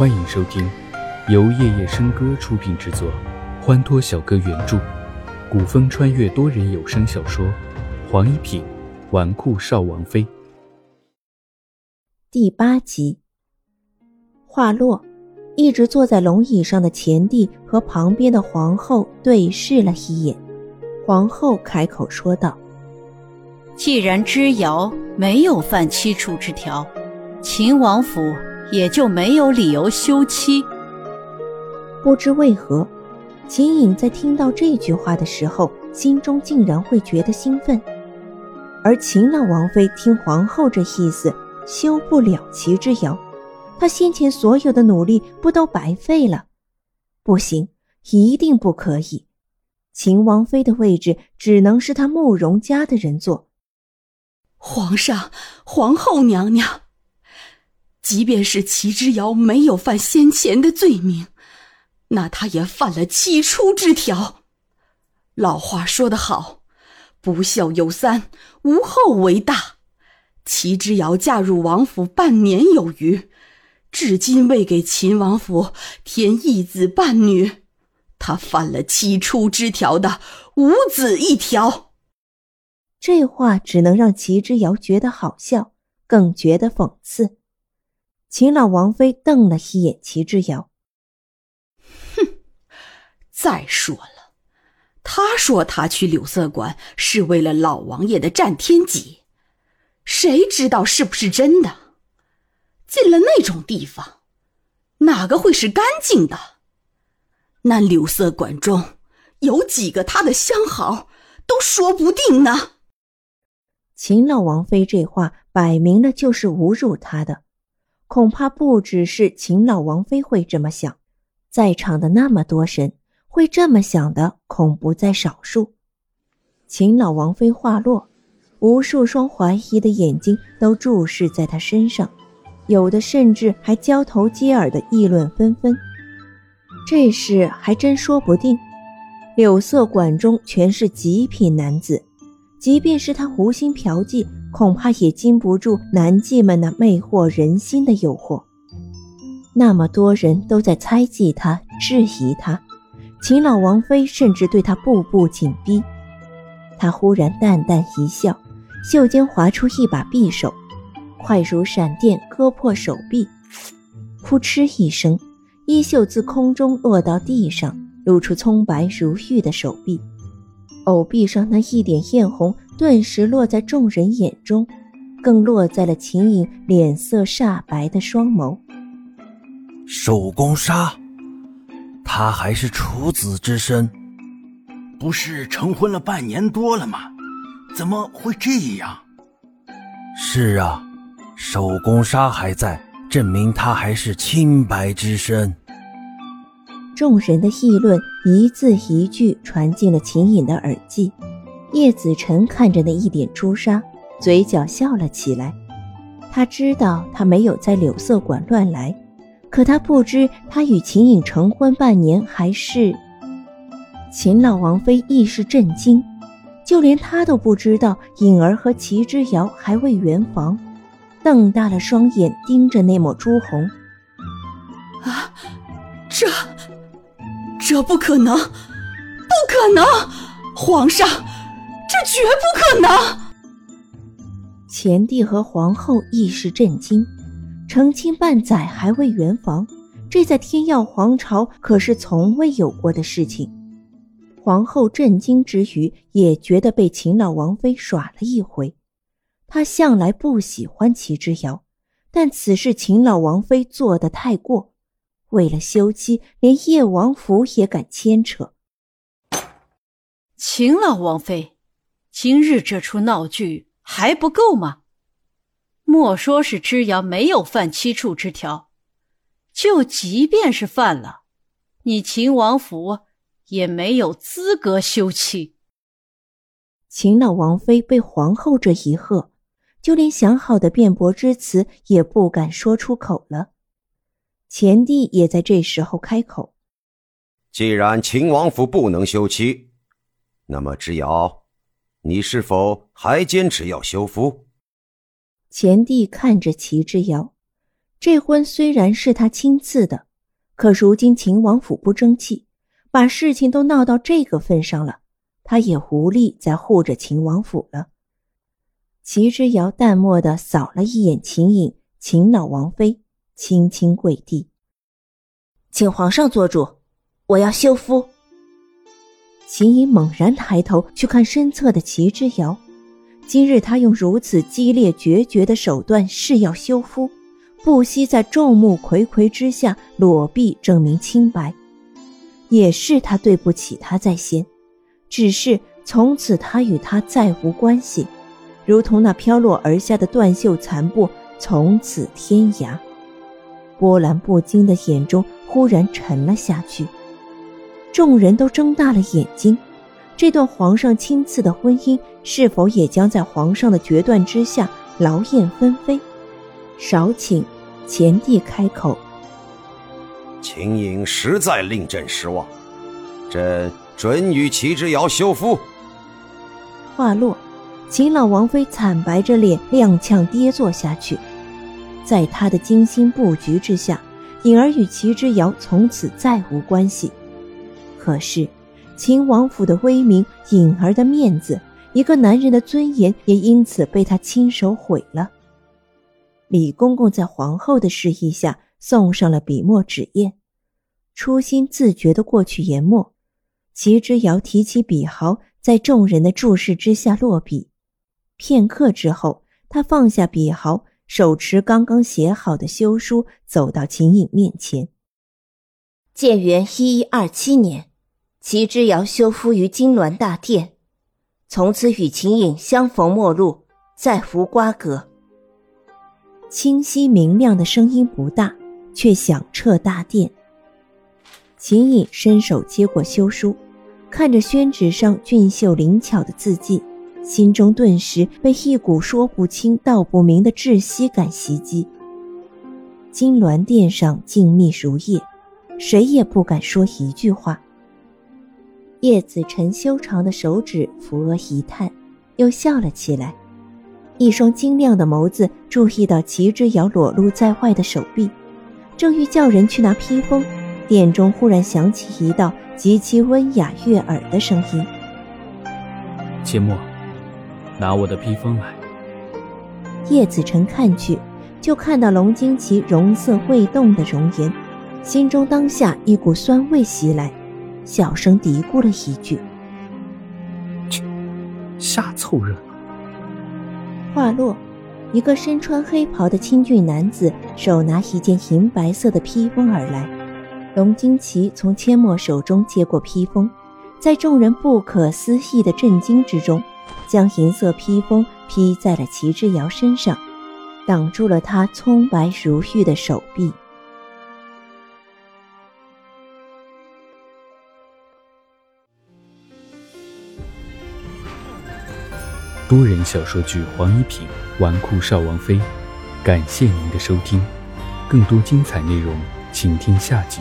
欢迎收听，由夜夜笙歌出品制作，欢脱小哥原著，古风穿越多人有声小说《黄一品纨绔少王妃》第八集。话落，一直坐在龙椅上的前帝和旁边的皇后对视了一眼，皇后开口说道：“既然知瑶没有犯七处之条，秦王府。”也就没有理由休妻。不知为何，秦颖在听到这句话的时候，心中竟然会觉得兴奋。而秦老王妃听皇后这意思，休不了齐之遥，她先前所有的努力不都白费了？不行，一定不可以！秦王妃的位置只能是她慕容家的人坐。皇上，皇后娘娘。即便是齐之遥没有犯先前的罪名，那他也犯了七出之条。老话说得好，“不孝有三，无后为大。”齐之遥嫁入王府半年有余，至今未给秦王府添一子半女，他犯了七出之条的无子一条。这话只能让齐之遥觉得好笑，更觉得讽刺。秦老王妃瞪了一眼齐之遥，哼，再说了，他说他去柳色馆是为了老王爷的战天戟，谁知道是不是真的？进了那种地方，哪个会是干净的？那柳色馆中有几个他的相好，都说不定呢。秦老王妃这话摆明了就是侮辱他的。恐怕不只是秦老王妃会这么想，在场的那么多神会这么想的，恐不在少数。秦老王妃话落，无数双怀疑的眼睛都注视在她身上，有的甚至还交头接耳的议论纷纷。这事还真说不定。柳色馆中全是极品男子，即便是他无心嫖妓。恐怕也经不住男妓们那魅惑人心的诱惑。那么多人都在猜忌他、质疑他，秦老王妃甚至对他步步紧逼。他忽然淡淡一笑，袖间划出一把匕首，快如闪电割破手臂，扑哧一声，衣袖自空中落到地上，露出葱白如玉的手臂。藕臂上那一点艳红，顿时落在众人眼中，更落在了秦颖脸色煞白的双眸。手工杀，他还是处子之身，不是成婚了半年多了吗？怎么会这样？是啊，手工杀还在，证明他还是清白之身。众人的议论一字一句传进了秦颖的耳际。叶子辰看着那一点朱砂，嘴角笑了起来。他知道他没有在柳色馆乱来，可他不知他与秦颖成婚半年还是……秦老王妃亦是震惊，就连他都不知道颖儿和齐之遥还未圆房，瞪大了双眼盯着那抹朱红。这不可能，不可能！皇上，这绝不可能！前帝和皇后亦是震惊，成亲半载还未圆房，这在天耀皇朝可是从未有过的事情。皇后震惊之余，也觉得被秦老王妃耍了一回。她向来不喜欢齐之遥，但此事秦老王妃做得太过。为了休妻，连叶王府也敢牵扯。秦老王妃，今日这出闹剧还不够吗？莫说是之阳没有犯七处之条，就即便是犯了，你秦王府也没有资格休妻。秦老王妃被皇后这一喝，就连想好的辩驳之词也不敢说出口了。前帝也在这时候开口：“既然秦王府不能休妻，那么之遥，你是否还坚持要休夫？”前帝看着齐之遥，这婚虽然是他亲赐的，可如今秦王府不争气，把事情都闹到这个份上了，他也无力再护着秦王府了。齐之遥淡漠的扫了一眼秦颖、秦老王妃，轻轻跪地，请皇上做主，我要休夫。秦怡猛然抬头去看身侧的齐之遥，今日他用如此激烈决绝的手段誓要休夫，不惜在众目睽睽之下裸臂证明清白，也是他对不起他在先。只是从此他与他再无关系，如同那飘落而下的断袖残布，从此天涯。波澜不惊的眼中忽然沉了下去。众人都睁大了眼睛，这段皇上亲赐的婚姻，是否也将在皇上的决断之下劳燕分飞？少顷前帝开口。秦颖实在令朕失望，朕准与齐之遥休夫。话落，秦老王妃惨白着脸，踉跄跌坐下去。在他的精心布局之下，颖儿与齐之遥从此再无关系。可是，秦王府的威名、颖儿的面子、一个男人的尊严，也因此被他亲手毁了。李公公在皇后的示意下，送上了笔墨纸砚，初心自觉地过去研墨。齐之遥提起笔毫，在众人的注视之下落笔。片刻之后，他放下笔毫，手持刚刚写好的休书，走到秦颖面前。建元一一二七年。齐之遥休夫于金銮大殿，从此与秦颖相逢陌路，再无瓜葛。清晰明亮的声音不大，却响彻大殿。秦颖伸手接过休书，看着宣纸上俊秀灵巧的字迹，心中顿时被一股说不清道不明的窒息感袭击。金銮殿上静谧如夜，谁也不敢说一句话。叶子辰修长的手指扶额一探，又笑了起来，一双晶亮的眸子注意到齐之遥裸露在外的手臂，正欲叫人去拿披风，殿中忽然响起一道极其温雅悦耳的声音：“切莫，拿我的披风来。”叶子辰看去，就看到龙惊奇容色未动的容颜，心中当下一股酸味袭来。小声嘀咕了一句：“去，瞎凑热闹。”话落，一个身穿黑袍的清俊男子手拿一件银白色的披风而来。龙惊奇从阡陌手中接过披风，在众人不可思议的震惊之中，将银色披风披在了齐之遥身上，挡住了他葱白如玉的手臂。多人小说剧《黄一品纨绔少王妃》，感谢您的收听，更多精彩内容，请听下集。